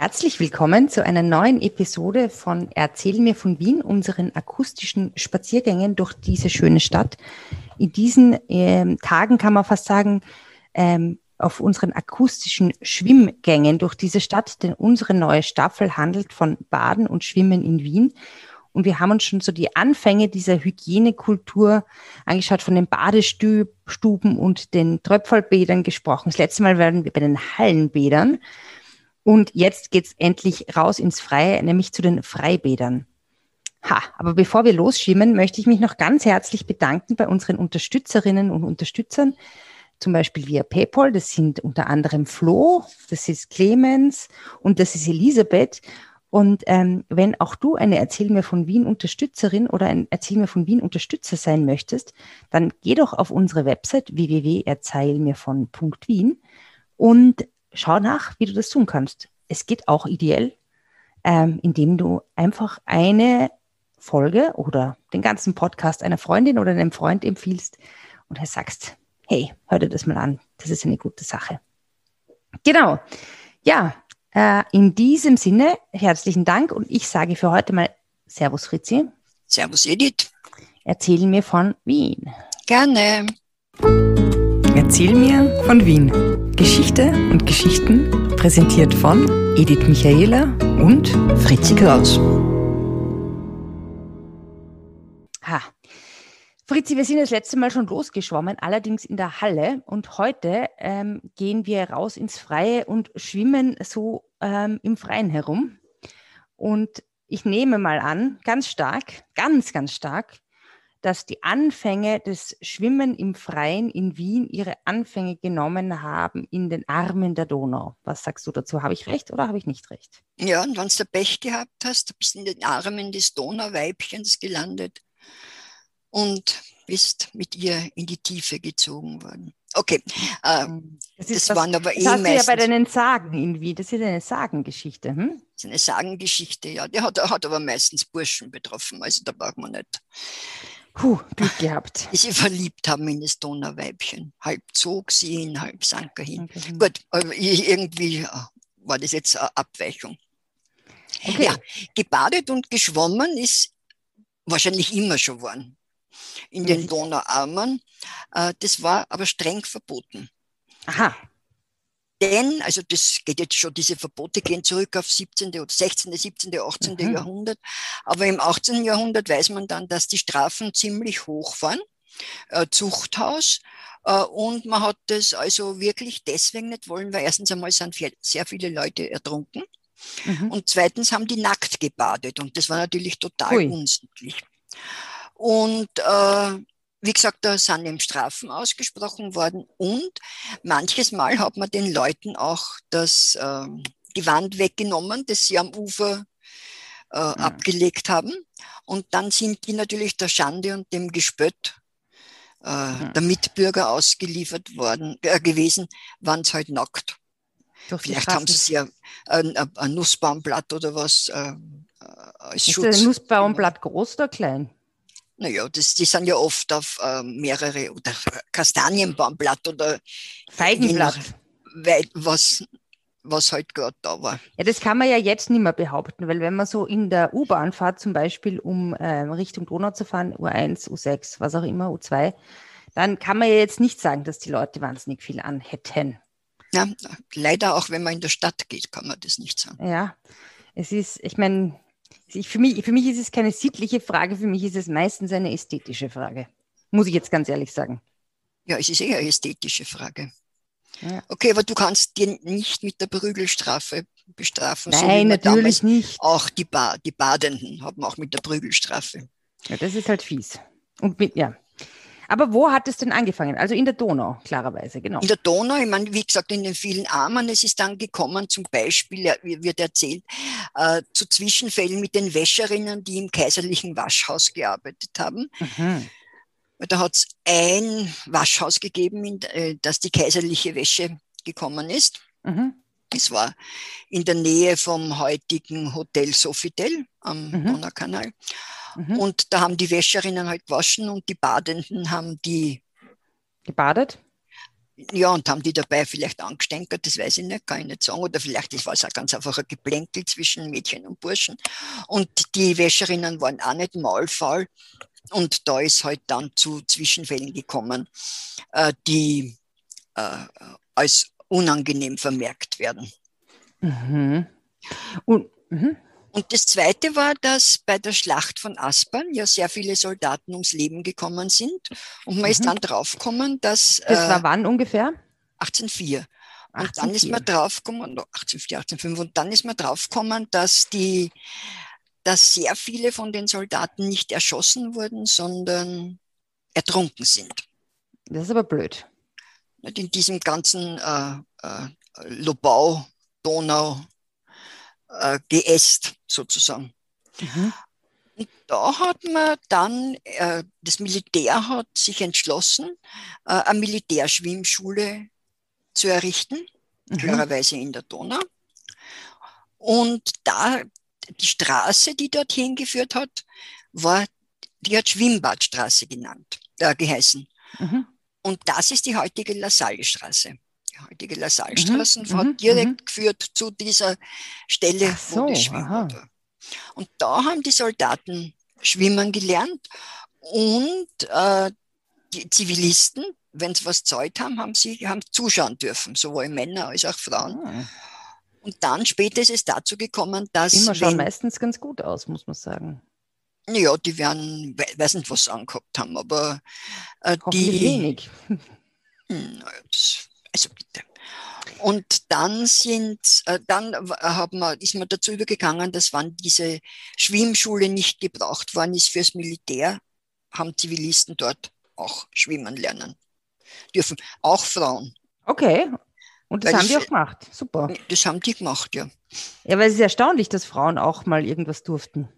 Herzlich willkommen zu einer neuen Episode von Erzähl mir von Wien, unseren akustischen Spaziergängen durch diese schöne Stadt. In diesen ähm, Tagen kann man fast sagen, ähm, auf unseren akustischen Schwimmgängen durch diese Stadt, denn unsere neue Staffel handelt von Baden und Schwimmen in Wien. Und wir haben uns schon so die Anfänge dieser Hygienekultur angeschaut, von den Badestuben und den Tröpfelbädern gesprochen. Das letzte Mal waren wir bei den Hallenbädern. Und jetzt geht's endlich raus ins Freie, nämlich zu den Freibädern. Ha, aber bevor wir losschwimmen, möchte ich mich noch ganz herzlich bedanken bei unseren Unterstützerinnen und Unterstützern, zum Beispiel via PayPal. Das sind unter anderem Flo, das ist Clemens und das ist Elisabeth. Und ähm, wenn auch du eine Erzähl mir von Wien Unterstützerin oder ein Erzähl mir von Wien Unterstützer sein möchtest, dann geh doch auf unsere Website www.erzählmirvon.wien und schau nach, wie du das tun kannst. Es geht auch ideell, ähm, indem du einfach eine Folge oder den ganzen Podcast einer Freundin oder einem Freund empfiehlst und sagst, hey, hör dir das mal an, das ist eine gute Sache. Genau. Ja, äh, in diesem Sinne herzlichen Dank und ich sage für heute mal Servus Fritzi. Servus Edith. Erzähl mir von Wien. Gerne. Erzähl mir von Wien. Geschichte und Geschichten präsentiert von Edith Michaela und Fritzi Kraus. Ha. Fritzi, wir sind das letzte Mal schon losgeschwommen, allerdings in der Halle. Und heute ähm, gehen wir raus ins Freie und schwimmen so ähm, im Freien herum. Und ich nehme mal an, ganz stark, ganz, ganz stark, dass die Anfänge des Schwimmen im Freien in Wien ihre Anfänge genommen haben in den Armen der Donau. Was sagst du dazu? Habe ich recht oder habe ich nicht recht? Ja, und wenn du Pech gehabt hast, bist du in den Armen des Donauweibchens gelandet und bist mit ihr in die Tiefe gezogen worden. Okay, äh, das, das was, waren aber das eh hast meistens, ja bei deinen Sagen in Wien. Das ist eine Sagengeschichte. Hm? Das ist eine Sagengeschichte, ja. Die hat, hat aber meistens Burschen betroffen, also da braucht man nicht. Puh, Glück gehabt. Die sie verliebt haben in das Donauweibchen. Halb zog sie ihn, halb sank er hin. Okay. Gut, irgendwie äh, war das jetzt eine Abweichung. Okay. Ja, gebadet und geschwommen ist wahrscheinlich immer schon worden in den mhm. Donauarmen. Äh, das war aber streng verboten. Aha. Denn, also das geht jetzt schon, diese Verbote gehen zurück auf 17. oder 16., 17., 18. Mhm. Jahrhundert. Aber im 18. Jahrhundert weiß man dann, dass die Strafen ziemlich hoch waren. Äh, Zuchthaus. Äh, und man hat das also wirklich deswegen nicht wollen, weil erstens einmal sind viel, sehr viele Leute ertrunken. Mhm. Und zweitens haben die nackt gebadet. Und das war natürlich total Ui. unsittlich. Und äh, wie gesagt, da sind eben Strafen ausgesprochen worden und manches Mal hat man den Leuten auch das äh, Gewand weggenommen, das sie am Ufer äh, ja. abgelegt haben. Und dann sind die natürlich der Schande und dem Gespött äh, ja. der Mitbürger ausgeliefert worden äh, gewesen, waren es halt nackt. Vielleicht haben sie ja ein, ein, Nussbaumblatt oder was äh, als Ist Schutz. Ist ein Nussbaumblatt groß oder klein? Naja, das, die sind ja oft auf äh, mehrere oder Kastanienbaumblatt oder Feigenblatt. was, was halt gerade da war. Ja, das kann man ja jetzt nicht mehr behaupten, weil wenn man so in der U-Bahn fährt, zum Beispiel um äh, Richtung Donau zu fahren, U1, U6, was auch immer, U2, dann kann man ja jetzt nicht sagen, dass die Leute wahnsinnig viel anhätten. Ja, leider auch wenn man in der Stadt geht, kann man das nicht sagen. Ja, es ist, ich meine, ich, für, mich, für mich ist es keine sittliche Frage, für mich ist es meistens eine ästhetische Frage. Muss ich jetzt ganz ehrlich sagen. Ja, es ist eher eine ästhetische Frage. Ja. Okay, aber du kannst dir nicht mit der Prügelstrafe bestrafen. Nein, so natürlich nicht. Auch die, ba die Badenden haben auch mit der Prügelstrafe. Ja, das ist halt fies. Und mit, ja, aber wo hat es denn angefangen? Also in der Donau, klarerweise, genau. In der Donau, ich meine, wie gesagt, in den vielen Armen. Es ist dann gekommen, zum Beispiel, wird erzählt, äh, zu Zwischenfällen mit den Wäscherinnen, die im kaiserlichen Waschhaus gearbeitet haben. Mhm. Da hat es ein Waschhaus gegeben, in äh, das die kaiserliche Wäsche gekommen ist. Mhm. Es war in der Nähe vom heutigen Hotel Sofitel am mhm. Donaukanal. Mhm. Und da haben die Wäscherinnen halt gewaschen und die Badenden haben die gebadet? ja, und haben die dabei vielleicht angestenkert, das weiß ich nicht, kann ich nicht sagen. Oder vielleicht war es auch ganz einfach ein Geplänkel zwischen Mädchen und Burschen. Und die Wäscherinnen waren auch nicht maulfaul. Und da ist halt dann zu Zwischenfällen gekommen, äh, die äh, als unangenehm vermerkt werden. Mhm. Und, mhm. Und das Zweite war, dass bei der Schlacht von Aspern ja sehr viele Soldaten ums Leben gekommen sind. Und man mhm. ist dann draufgekommen, dass. Das war äh, wann ungefähr? 1804. Und 1804. dann ist man draufgekommen, 1804, 1805, und dann ist man draufgekommen, dass die, dass sehr viele von den Soldaten nicht erschossen wurden, sondern ertrunken sind. Das ist aber blöd. In diesem ganzen äh, äh, Lobau, Donau, äh, geäst sozusagen. Mhm. Und da hat man dann, äh, das Militär hat sich entschlossen, äh, eine Militärschwimmschule zu errichten, mhm. klarerweise in der Donau. Und da, die Straße, die dorthin geführt hat, war, die hat Schwimmbadstraße genannt, äh, geheißen. Mhm. Und das ist die heutige LaSalle-Straße die heutige LaSalle-Straße, mhm, hat mhm, direkt mhm. geführt zu dieser Stelle, so, wo Schwimmen war. Und da haben die Soldaten schwimmen gelernt und äh, die Zivilisten, wenn sie was Zeit haben, haben sie haben zuschauen dürfen, sowohl Männer als auch Frauen. Ah. Und dann später ist es dazu gekommen, dass. Immer schauen meistens ganz gut aus, muss man sagen. Ja, die werden, weiß nicht, was sie angehabt haben, aber äh, die. wenig. Hm, also bitte. Und dann sind, äh, dann haben wir, ist man dazu übergegangen, dass wann diese Schwimmschule nicht gebraucht worden ist fürs Militär, haben Zivilisten dort auch schwimmen lernen dürfen. Auch Frauen. Okay. Und das weil haben die auch gemacht. Super. Das haben die gemacht, ja. Ja, weil es ist erstaunlich, dass Frauen auch mal irgendwas durften.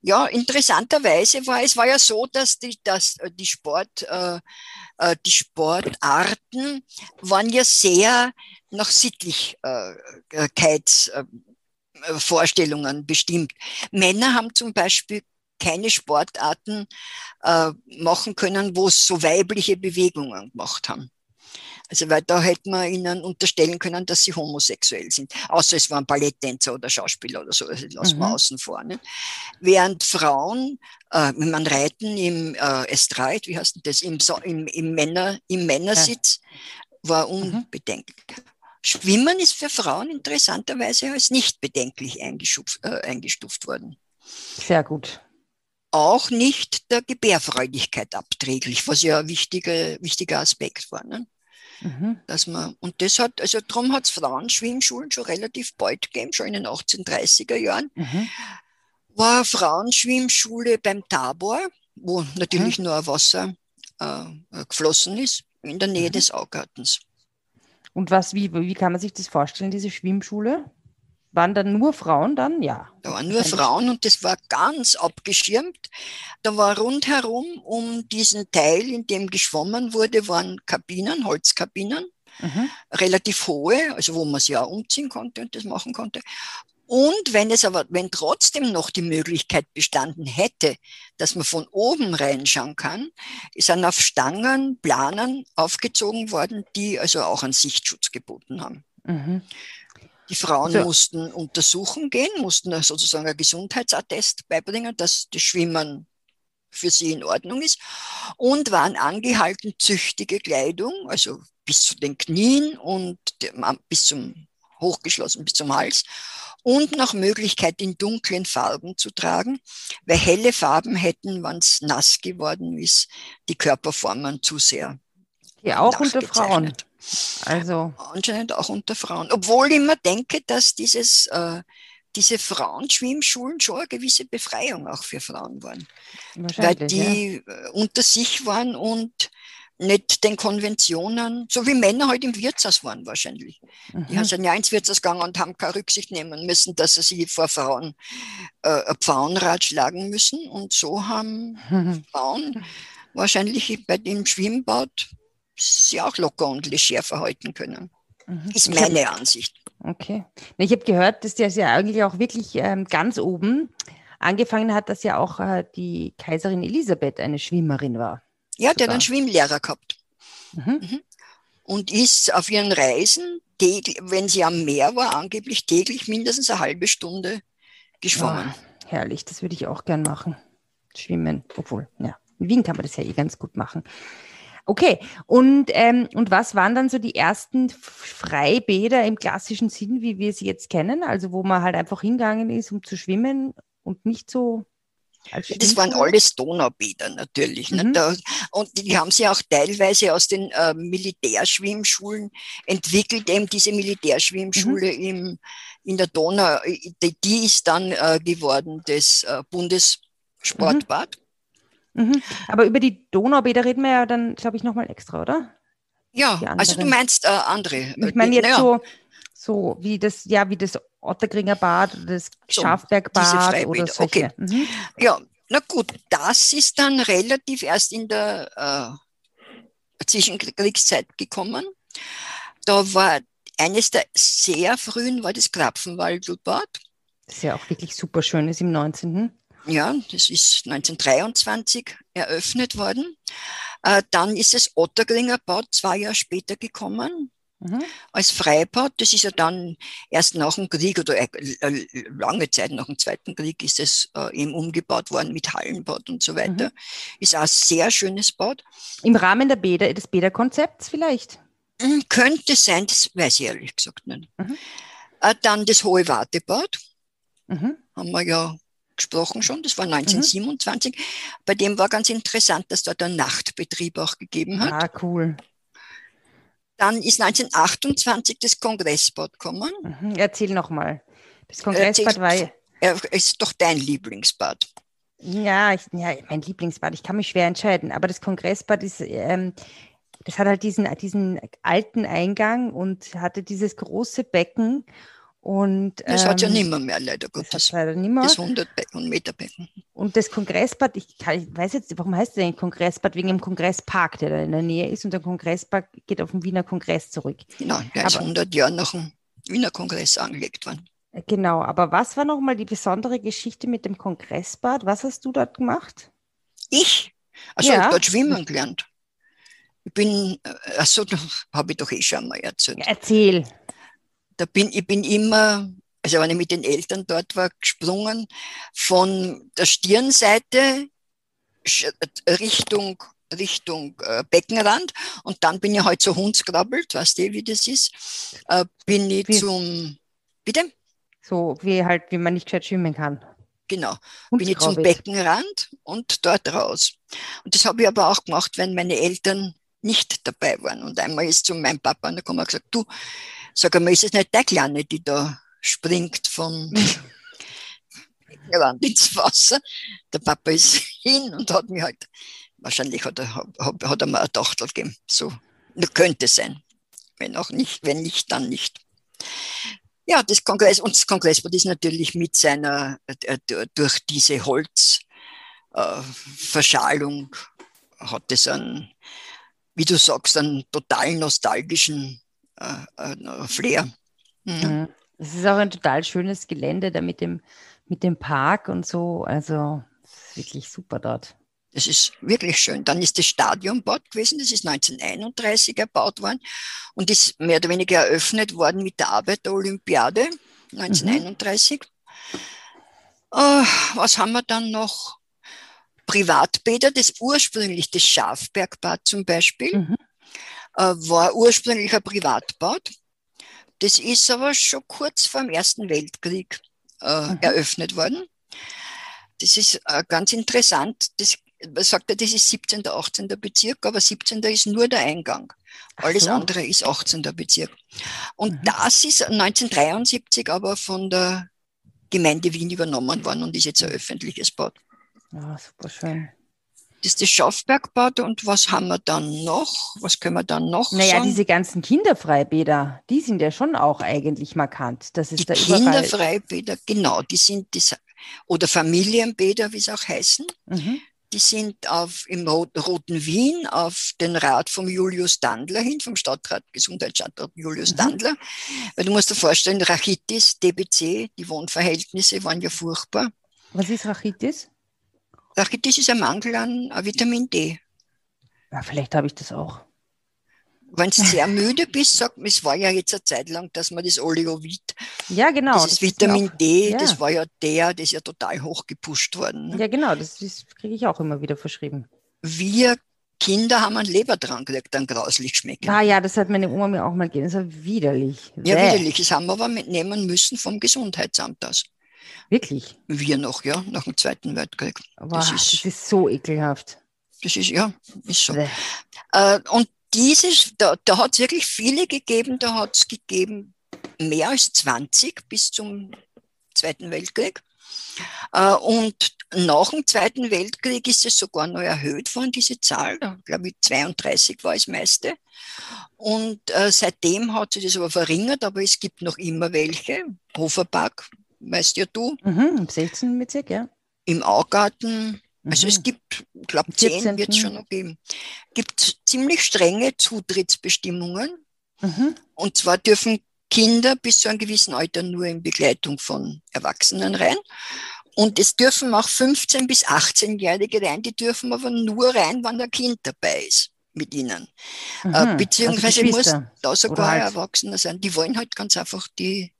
Ja, interessanterweise war es war ja so, dass die, dass äh, die Sport, äh, äh, die Sportarten waren ja sehr nach Sittlichkeitsvorstellungen äh, bestimmt. Männer haben zum Beispiel keine Sportarten äh, machen können, wo es so weibliche Bewegungen gemacht haben. Also weil da hätte man ihnen unterstellen können, dass sie homosexuell sind. Außer es waren Balletttänzer oder Schauspieler oder so, also lassen mhm. wir außen vor. Ne? Während Frauen, äh, wenn man reiten im äh, Estrade, wie heißt das, im, so im, im, Männer, im Männersitz, war mhm. unbedenklich. Mhm. Schwimmen ist für Frauen interessanterweise als nicht bedenklich eingestuft, äh, eingestuft worden. Sehr gut auch nicht der Gebärfreudigkeit abträglich, was ja ein wichtiger, wichtiger Aspekt war. Ne? Mhm. Dass man, und das hat, also darum hat es Frauenschwimmschulen schon relativ bald gegeben, schon in den 1830er Jahren. Mhm. War eine Frauenschwimmschule beim Tabor, wo natürlich mhm. nur Wasser äh, geflossen ist, in der Nähe mhm. des Augartens. Und was, wie, wie kann man sich das vorstellen, diese Schwimmschule? Waren da nur Frauen dann? Ja. Da waren nur Frauen und das war ganz abgeschirmt. Da war rundherum um diesen Teil, in dem geschwommen wurde, waren Kabinen, Holzkabinen, mhm. relativ hohe, also wo man sich auch umziehen konnte und das machen konnte. Und wenn es aber, wenn trotzdem noch die Möglichkeit bestanden hätte, dass man von oben reinschauen kann, ist dann auf Stangen Planen aufgezogen worden, die also auch einen Sichtschutz geboten haben. Mhm. Die Frauen so. mussten untersuchen gehen, mussten sozusagen ein Gesundheitsattest beibringen, dass das Schwimmen für sie in Ordnung ist und waren angehalten, züchtige Kleidung, also bis zu den Knien und bis zum hochgeschlossen bis zum Hals und nach Möglichkeit in dunklen Farben zu tragen, weil helle Farben hätten, wenn es nass geworden ist, die Körperformen zu sehr. Ja, auch unter Frauen. Also. Anscheinend auch unter Frauen. Obwohl ich immer denke, dass dieses, äh, diese Frauenschwimmschulen schon eine gewisse Befreiung auch für Frauen waren. Weil die ja. Äh, unter sich waren und nicht den Konventionen, so wie Männer halt im Wirtshaus waren wahrscheinlich. Mhm. Die sind ja ins Wirtshaus gegangen und haben keine Rücksicht nehmen müssen, dass sie sich vor Frauen äh, ein Pfauenrad schlagen müssen. Und so haben mhm. Frauen wahrscheinlich bei dem Schwimmbad sie auch locker und leger verhalten können. Mhm. Ist meine hab, Ansicht. Okay. Ich habe gehört, dass das ja eigentlich auch wirklich ähm, ganz oben angefangen hat, dass ja auch äh, die Kaiserin Elisabeth eine Schwimmerin war. Ja, der hat einen Schwimmlehrer gehabt. Mhm. Mhm. und ist auf ihren Reisen, täglich, wenn sie am Meer war, angeblich täglich mindestens eine halbe Stunde geschwommen. Oh, herrlich, das würde ich auch gern machen. Schwimmen, obwohl, ja, in Wien kann man das ja eh ganz gut machen. Okay, und, ähm, und was waren dann so die ersten Freibäder im klassischen Sinn, wie wir sie jetzt kennen? Also wo man halt einfach hingegangen ist, um zu schwimmen und nicht so das waren alles Donaubäder natürlich. Ne? Mhm. Da, und die haben sie auch teilweise aus den äh, Militärschwimmschulen entwickelt. Eben diese Militärschwimmschule mhm. im, in der Donau, die, die ist dann äh, geworden das äh, Bundessportbad. Mhm. Mhm. Aber über die Donaubäder reden wir ja dann, glaube ich, nochmal extra, oder? Ja, also du meinst äh, andere. Ich meine jetzt ja. so, so wie das, ja, wie das Ottergringer Bad, das so, Schafbergbad oder solche. Okay. Mhm. Ja, na gut, das ist dann relativ erst in der äh, Zwischenkriegszeit gekommen. Da war eines der sehr frühen war das Krapfenwaldbad. Das ist ja auch wirklich super schön, ist im 19. Ja, das ist 1923 eröffnet worden. Äh, dann ist das Ottergringer Bad zwei Jahre später gekommen. Mhm. Als Freibad, das ist ja dann erst nach dem Krieg oder äh, äh, lange Zeit nach dem Zweiten Krieg ist es äh, eben umgebaut worden mit Hallenbad und so weiter. Mhm. Ist auch ein sehr schönes Bad. Im Rahmen der Bäder, des Bäderkonzepts vielleicht? Mhm, könnte sein, das weiß ich ehrlich gesagt nicht. Mhm. Dann das Hohe Wartebad. Mhm. Haben wir ja gesprochen schon, das war 1927. Mhm. Bei dem war ganz interessant, dass dort ein Nachtbetrieb auch gegeben hat. Ah, cool. Dann ist 1928 das Kongressbad gekommen. Mhm, erzähl nochmal. Das Kongressbad war ja. Ist doch dein Lieblingsbad. Ja, ich, ja, mein Lieblingsbad. Ich kann mich schwer entscheiden. Aber das Kongressbad ist, ähm, das hat halt diesen, diesen alten Eingang und hatte dieses große Becken und, das ähm, hat ja ähm, nimmer mehr, leider Gottes. Das, leider nimmer. das 100 Meter Becken. Und das Kongressbad, ich, kann, ich weiß jetzt, warum heißt es denn Kongressbad? Wegen dem Kongresspark, der da in der Nähe ist. Und der Kongresspark geht auf den Wiener Kongress zurück. Genau, der aber, ist 100 Jahre nach dem Wiener Kongress angelegt worden. Genau, aber was war nochmal die besondere Geschichte mit dem Kongressbad? Was hast du dort gemacht? Ich? Also ja. ich habe dort schwimmen gelernt. Ich bin, äh, achso, habe ich doch eh schon mal erzählt. erzähl da bin ich bin immer, also wenn ich mit den Eltern dort war, gesprungen von der Stirnseite Richtung Richtung äh, Beckenrand und dann bin ich halt so hundskrabbelt, weißt du, wie das ist, äh, bin ich wie, zum, bitte? So wie halt, wie man nicht gescheit schwimmen kann. Genau, bin ich zum Beckenrand und dort raus. Und das habe ich aber auch gemacht, wenn meine Eltern nicht dabei waren. Und einmal ist zu meinem Papa und da er gesagt, du, Sag einmal, ist es nicht der Kleine, die da springt vom Land ins Wasser? Der Papa ist hin und hat mir halt, wahrscheinlich hat er, hat, hat er mir eine Tochter gegeben. So könnte sein. Wenn auch nicht, wenn nicht, dann nicht. Ja, das Kongress, und das Kongressbad ist natürlich mit seiner, äh, durch diese Holzverschalung äh, hat es einen, wie du sagst, einen total nostalgischen äh, äh, Flair. Mhm. Es ist auch ein total schönes Gelände da mit dem, mit dem Park und so. Also wirklich super dort. Das ist wirklich schön. Dann ist das Stadionbad gewesen, das ist 1931 erbaut worden und ist mehr oder weniger eröffnet worden mit der Arbeiterolympiade 1931. Mhm. Uh, was haben wir dann noch? Privatbäder, das ursprünglich das Schafbergbad zum Beispiel. Mhm. Äh, war ursprünglich ein Privatbad. Das ist aber schon kurz vor dem Ersten Weltkrieg äh, mhm. eröffnet worden. Das ist äh, ganz interessant. Das, man sagt ja, das ist 17. 18. Bezirk, aber 17. ist nur der Eingang. Alles so. andere ist 18. Bezirk. Und mhm. das ist 1973 aber von der Gemeinde Wien übernommen worden und ist jetzt ein öffentliches Bad. Ja, super schön. Das ist das Schaufbergbad und was haben wir dann noch? Was können wir dann noch Naja, sagen? diese ganzen Kinderfreibäder, die sind ja schon auch eigentlich markant. Das ist die Kinderfreibäder, genau, die sind das, oder Familienbäder, wie es auch heißen. Mhm. Die sind auf, im Roten Wien auf den Rat vom Julius Dandler hin, vom Stadtrat, Gesundheitsstadtrat Julius mhm. Dandler. Weil du musst dir vorstellen, Rachitis, DBC, die Wohnverhältnisse waren ja furchtbar. Was ist Rachitis? Rachitis ist ein Mangel an Vitamin D. Ja, vielleicht habe ich das auch. wenn du sehr müde bist, sagt man, es war ja jetzt eine Zeit lang, dass man das Oleovit, Ja, genau. dieses das ist Vitamin D, ja. das war ja der, das ist ja total hoch gepusht worden. Ne? Ja, genau, das, das kriege ich auch immer wieder verschrieben. Wir Kinder haben einen Lebertrank gekriegt, dann grauslich schmecken. Ah ja, das hat meine Oma mir auch mal gegeben. Das war widerlich. Ja, Bäh. widerlich. Das haben wir aber mitnehmen müssen vom Gesundheitsamt aus. Wirklich. Wir noch, ja, nach dem Zweiten Weltkrieg. Boah, Das das, ist- ist, so ekelhaft. Das ist, ja, ist so. Äh, und dieses, da, da hat es wirklich viele gegeben, da hat es gegeben mehr als 20 bis zum Zweiten Weltkrieg. Äh, und nach dem Zweiten Weltkrieg ist es sogar noch erhöht worden, diese Zahl. Da glaube ich 32 war das meiste. Und äh, seitdem hat sich das aber verringert, aber es gibt noch immer welche. Hoferpark, weißt ja du, Mhm, Im 16. Bezirk, ja. im Augarten. Also Mhm. es gibt, ich glaube, zehn 14.. wird es schon noch geben. gibt ziemlich strenge Zutrittsbestimmungen. Mhm. Und zwar dürfen Kinder bis zu einem gewissen Alter nur in Begleitung von Erwachsenen rein. Und es dürfen auch 15- bis 18-Jährige rein, die dürfen aber nur rein, wenn ein Kind dabei ist mit ihnen. Mhm. Äh, beziehungsweise also muss da sogar halt- Erwachsener sein. Die wollen halt ganz einfach die,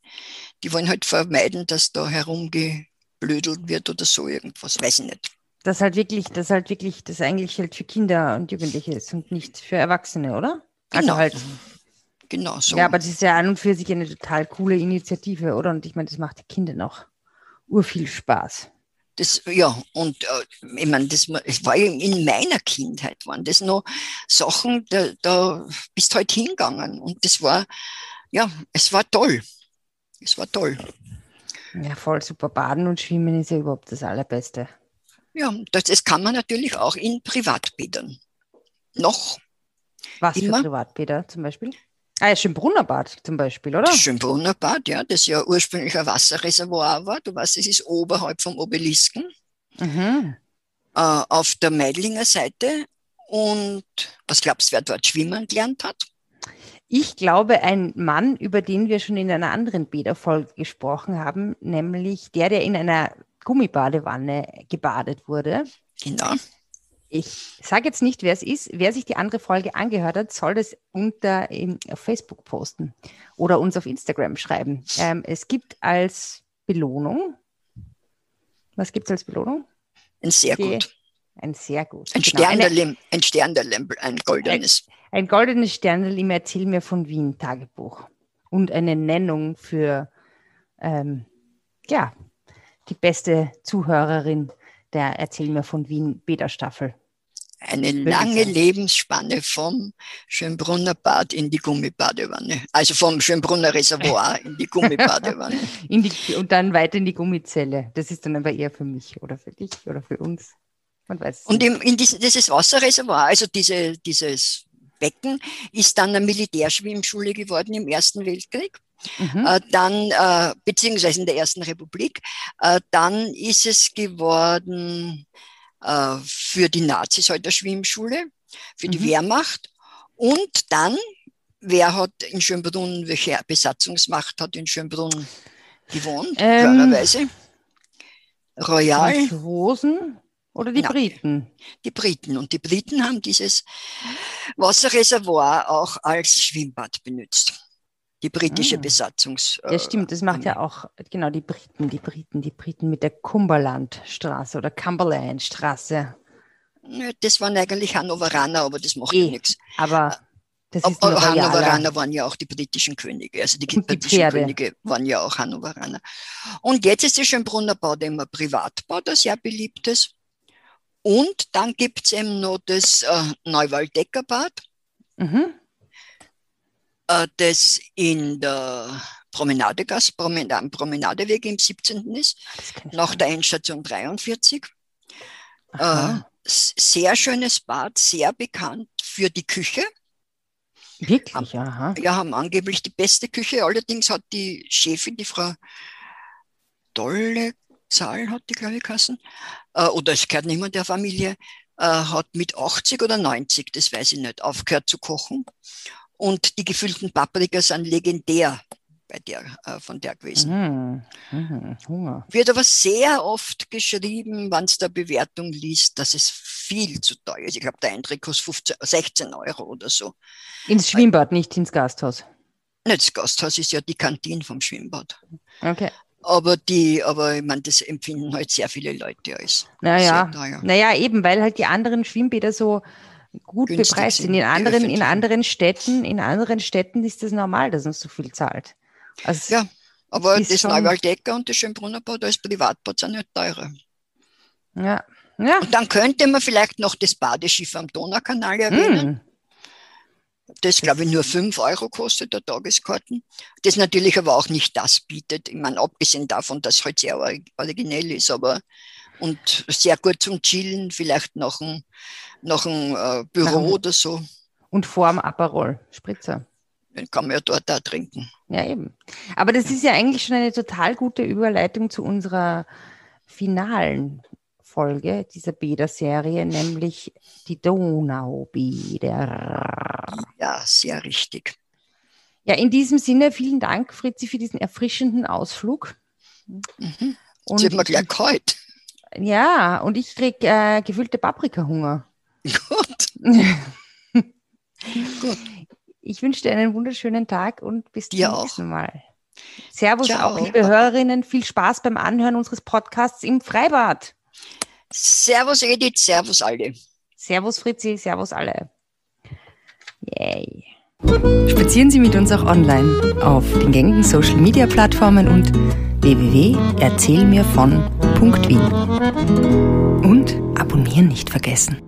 die wollen halt vermeiden, dass da herumgeblödelt wird oder so irgendwas, weiß ich nicht. Das halt wirklich, das halt wirklich, das eigentlich halt für Kinder und Jugendliche ist und nicht für Erwachsene, oder? Genau. Also halt, Genau so. ja, aber das ist ja an und für sich eine total coole Initiative, oder? Und ich meine, das macht die Kinder noch urviel Spaß. Das, ja, und äh, ich meine, das es war in meiner Kindheit, waren das noch Sachen, da, da bist halt hingegangen. Und das war, ja, es war toll. Es war toll. Ja, voll super. Baden und Schwimmen ist ja überhaupt das Allerbeste. Ja, das, das kann man natürlich auch in Privatbädern. Noch Was Immer? für Privatbäder zum Beispiel? Ah, ja, Schönbrunner Bad zum Beispiel, oder? das Schönbrunner Bad, ja, das ja ursprünglich ein Wasserreservoir war. Du weißt, es ist oberhalb vom Obelisken. Mhm. äh, auf der Meidlinger Seite. Und was glaubst du, wer dort schwimmen gelernt hat? Ich glaube, ein Mann, über den wir schon in einer anderen Bäderfolge gesprochen haben, nämlich der, der in einer Gummibadewanne gebadet wurde. Genau. Ich sage jetzt nicht, wer es ist. Wer sich die andere Folge angehört hat, soll das unter in, auf Facebook posten oder uns auf Instagram schreiben. Ähm, es gibt als Belohnung, was gibt es als Belohnung? Ein sehr Die- gut. Ein sehr gut. Ein Genau, ein Sternderlim, ein goldenes. Ein goldenes Sternl im Erzähl mir von Wien Tagebuch und eine Nennung für ähm, ja, die beste Zuhörerin der Erzähl mir von Wien Beta-Staffel. Eine lange. Lebensspanne vom Schönbrunner Bad in die Gummibadewanne. Also vom Schönbrunner Reservoir in die Gummibadewanne. In die, und dann weiter in die Gummizelle. Das ist dann aber eher für mich oder für dich oder für uns. Man weiß Und im, in diesen, dieses Wasserreservoir, also diese, dieses Becken, ist dann eine Militärschwimmschule geworden im Ersten Weltkrieg. Mhm. Äh, dann, äh, beziehungsweise in der Ersten Republik, äh, dann ist es geworden für die Nazis halt eine Schwimmschule, für die Mhm. Wehrmacht. Und dann, wer hat in Schönbrunn, welche Besatzungsmacht hat in Schönbrunn gewohnt, Ähm, klarerweise? Royal, Franzosen oder die Nein. Briten? die Briten. Und die Briten haben dieses Wasserreservoir auch als Schwimmbad benutzt. Die britische Mm. Besatzungs. Ja, stimmt, das macht ja auch, genau, die Briten, die Briten, die Briten mit der Cumberlandstraße oder Cumberlandstraße. Das waren eigentlich Hannoveraner, aber das macht Eh, nichts. Aber das ist Aber. Hannoveraner waren ja auch die britischen Könige. Also die, die britischen Pferde. Könige waren ja auch Hannoveraner. Und jetzt ist der Schönbrunner Bad immer Privatbad, ein sehr beliebtes. Und dann gibt es eben noch das äh, Neuwaldecker Bad, Mhm. äh, das in der Promenadegasse, Promen am Promenadeweg im 17. ist, nach der Endstation 43. nicht. Aha. Äh, sehr schönes Bad, sehr bekannt für die Küche. Wirklich, aha. Ja, haben angeblich die beste Küche. Allerdings hat die Chefin, die Frau Dolle Zahl, hat die, glaube ich, geheißen, äh, oder es gehört niemand der Familie, äh, hat mit 80 oder 90, das weiß ich nicht, aufgehört zu kochen. Und die gefüllten Paprika sind legendär bei der, äh, von der gewesen. Mhm. Mhm. Hunger. Wird aber sehr oft geschrieben, wenn es der Bewertung liest, dass es viel zu teuer ist. Ich glaube, der Eintritt kostet 15, 16 Euro oder so. Ins Schwimmbad, nicht ins Gasthaus. Das Gasthaus ist ja die Kantine vom Schwimmbad. Okay. Aber die, aber ich meine, das empfinden halt sehr viele Leute als. Naja, naja, eben, weil halt die anderen Schwimmbäder so gut Günstig bepreist sind. In anderen, in anderen Städten, in anderen Städten ist das normal, dass man so viel zahlt. Also Ja, aber das Neuwaldecker und das Schönbrunnerbad als Privatbad sind nicht teurer. ja. Ja. Und dann könnte man vielleicht noch das Badeschiff am Donaukanal erwähnen. Mm. Das, glaube ich, nur 5 Euro kostet der Tageskarten. Das natürlich aber auch nicht das bietet. Ich meine, abgesehen davon, dass es halt sehr ori- originell ist, aber und sehr gut zum Chillen, vielleicht nach einem, nach einem äh, Büro dem- oder so. Und vorm Aperol, Spritzer. Den kann man ja dort auch trinken. Ja, eben. Aber das ist ja eigentlich schon eine total gute Überleitung zu unserer finalen Folge dieser Bäder-Serie, nämlich die Donaubäder. Ja, sehr richtig. Ja, in diesem Sinne, vielen Dank, Fritzi, für diesen erfrischenden Ausflug. Mhm. Und mir ich- gleich kalt. Ja, und ich krieg äh, gefüllte Paprikahunger. Gut. Gut. Ich wünsche dir einen wunderschönen Tag und bis zum auch. nächsten Mal. Servus Ciao. auch, liebe Hörerinnen. Viel Spaß beim Anhören unseres Podcasts im Freibad. Servus Edith, servus alle. Servus Fritzi, servus alle. Yay. Spazieren Sie mit uns auch online auf den gängigen Social Media Plattformen und www.erzählmirvon.wien. Und abonnieren nicht vergessen.